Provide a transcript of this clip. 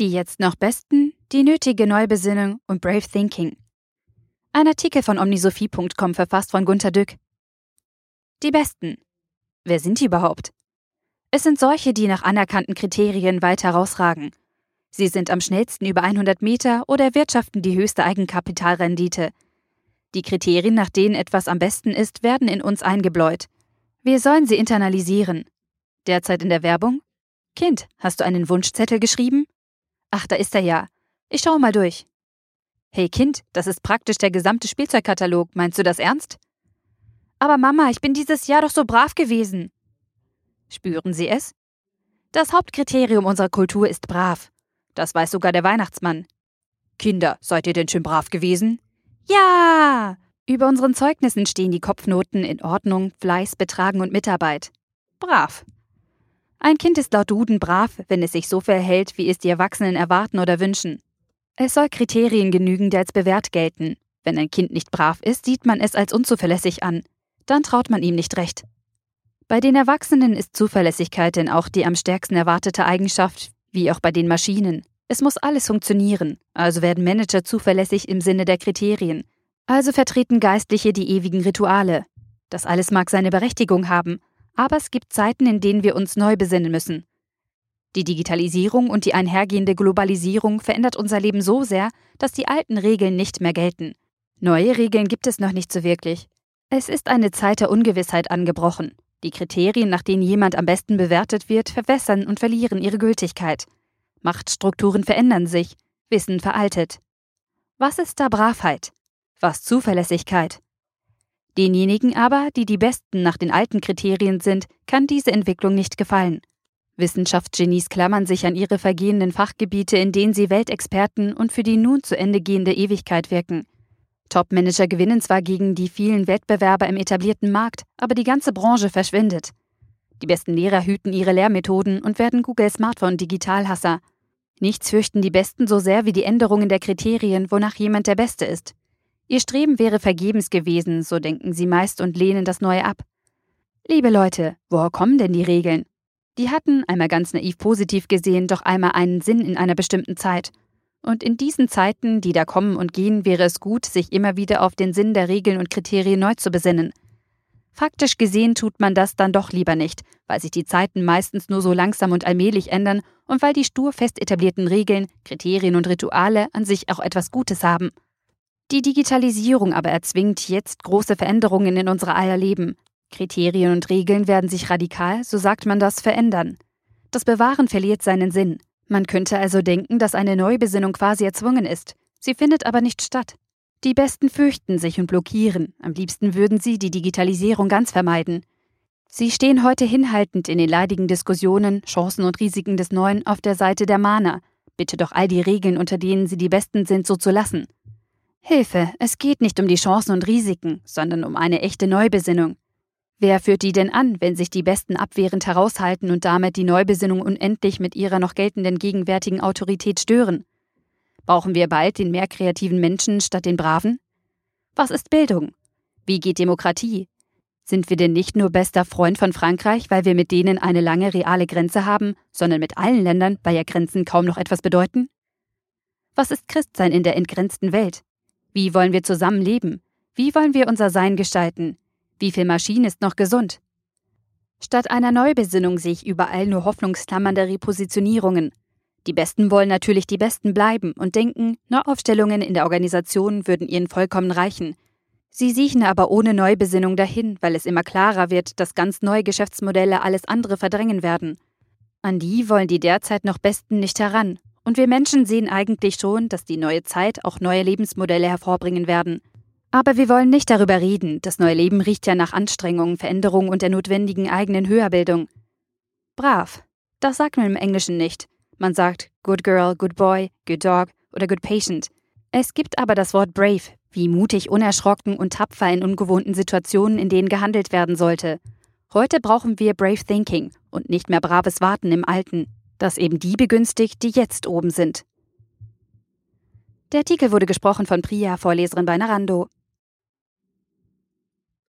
Die jetzt noch besten, die nötige Neubesinnung und Brave Thinking. Ein Artikel von omnisophie.com verfasst von Gunter Dück. Die besten. Wer sind die überhaupt? Es sind solche, die nach anerkannten Kriterien weit herausragen. Sie sind am schnellsten über 100 Meter oder erwirtschaften die höchste Eigenkapitalrendite. Die Kriterien, nach denen etwas am besten ist, werden in uns eingebläut. Wir sollen sie internalisieren. Derzeit in der Werbung? Kind, hast du einen Wunschzettel geschrieben? Ach, da ist er ja. Ich schaue mal durch. Hey Kind, das ist praktisch der gesamte Spielzeugkatalog. Meinst du das ernst? Aber Mama, ich bin dieses Jahr doch so brav gewesen. Spüren Sie es? Das Hauptkriterium unserer Kultur ist brav. Das weiß sogar der Weihnachtsmann. Kinder, seid ihr denn schön brav gewesen? Ja! Über unseren Zeugnissen stehen die Kopfnoten in Ordnung, Fleiß, Betragen und Mitarbeit. Brav. Ein Kind ist laut Duden brav, wenn es sich so verhält, wie es die Erwachsenen erwarten oder wünschen. Es soll Kriterien genügen, die als bewährt gelten. Wenn ein Kind nicht brav ist, sieht man es als unzuverlässig an. Dann traut man ihm nicht recht. Bei den Erwachsenen ist Zuverlässigkeit denn auch die am stärksten erwartete Eigenschaft, wie auch bei den Maschinen. Es muss alles funktionieren, also werden Manager zuverlässig im Sinne der Kriterien. Also vertreten Geistliche die ewigen Rituale. Das alles mag seine Berechtigung haben, aber es gibt Zeiten, in denen wir uns neu besinnen müssen. Die Digitalisierung und die einhergehende Globalisierung verändert unser Leben so sehr, dass die alten Regeln nicht mehr gelten. Neue Regeln gibt es noch nicht so wirklich. Es ist eine Zeit der Ungewissheit angebrochen. Die Kriterien, nach denen jemand am besten bewertet wird, verwässern und verlieren ihre Gültigkeit. Machtstrukturen verändern sich, Wissen veraltet. Was ist da Bravheit? Was Zuverlässigkeit? Denjenigen aber, die die Besten nach den alten Kriterien sind, kann diese Entwicklung nicht gefallen. Wissenschaftsgenies klammern sich an ihre vergehenden Fachgebiete, in denen sie Weltexperten und für die nun zu Ende gehende Ewigkeit wirken. Topmanager gewinnen zwar gegen die vielen Wettbewerber im etablierten Markt, aber die ganze Branche verschwindet. Die besten Lehrer hüten ihre Lehrmethoden und werden Google Smartphone Digitalhasser. Nichts fürchten die Besten so sehr wie die Änderungen der Kriterien, wonach jemand der Beste ist. Ihr Streben wäre vergebens gewesen, so denken sie meist und lehnen das Neue ab. Liebe Leute, woher kommen denn die Regeln? Die hatten, einmal ganz naiv positiv gesehen, doch einmal einen Sinn in einer bestimmten Zeit. Und in diesen Zeiten, die da kommen und gehen, wäre es gut, sich immer wieder auf den Sinn der Regeln und Kriterien neu zu besinnen. Faktisch gesehen tut man das dann doch lieber nicht, weil sich die Zeiten meistens nur so langsam und allmählich ändern und weil die stur fest etablierten Regeln, Kriterien und Rituale an sich auch etwas Gutes haben. Die Digitalisierung aber erzwingt jetzt große Veränderungen in unser aller Leben. Kriterien und Regeln werden sich radikal, so sagt man das, verändern. Das Bewahren verliert seinen Sinn. Man könnte also denken, dass eine Neubesinnung quasi erzwungen ist. Sie findet aber nicht statt. Die Besten fürchten sich und blockieren. Am liebsten würden sie die Digitalisierung ganz vermeiden. Sie stehen heute hinhaltend in den leidigen Diskussionen, Chancen und Risiken des Neuen auf der Seite der Mahner. Bitte doch all die Regeln, unter denen sie die Besten sind, so zu lassen. Hilfe, es geht nicht um die Chancen und Risiken, sondern um eine echte Neubesinnung. Wer führt die denn an, wenn sich die Besten abwehrend heraushalten und damit die Neubesinnung unendlich mit ihrer noch geltenden gegenwärtigen Autorität stören? Brauchen wir bald den mehr kreativen Menschen statt den Braven? Was ist Bildung? Wie geht Demokratie? Sind wir denn nicht nur bester Freund von Frankreich, weil wir mit denen eine lange reale Grenze haben, sondern mit allen Ländern, weil ja Grenzen kaum noch etwas bedeuten? Was ist Christsein in der entgrenzten Welt? Wie wollen wir zusammenleben? Wie wollen wir unser Sein gestalten? Wie viel Maschine ist noch gesund? Statt einer Neubesinnung sehe ich überall nur hoffnungsklammernde Repositionierungen. Die Besten wollen natürlich die Besten bleiben und denken, Neuaufstellungen in der Organisation würden ihnen vollkommen reichen. Sie siechen aber ohne Neubesinnung dahin, weil es immer klarer wird, dass ganz neue Geschäftsmodelle alles andere verdrängen werden. An die wollen die derzeit noch Besten nicht heran und wir Menschen sehen eigentlich schon, dass die neue Zeit auch neue Lebensmodelle hervorbringen werden. Aber wir wollen nicht darüber reden, das neue Leben riecht ja nach Anstrengung, Veränderung und der notwendigen eigenen Höherbildung. Brav. Das sagt man im Englischen nicht. Man sagt good girl, good boy, good dog oder good patient. Es gibt aber das Wort brave, wie mutig, unerschrocken und tapfer in ungewohnten Situationen, in denen gehandelt werden sollte. Heute brauchen wir brave thinking und nicht mehr braves Warten im Alten das eben die begünstigt, die jetzt oben sind. Der Artikel wurde gesprochen von Priya, Vorleserin bei Narando.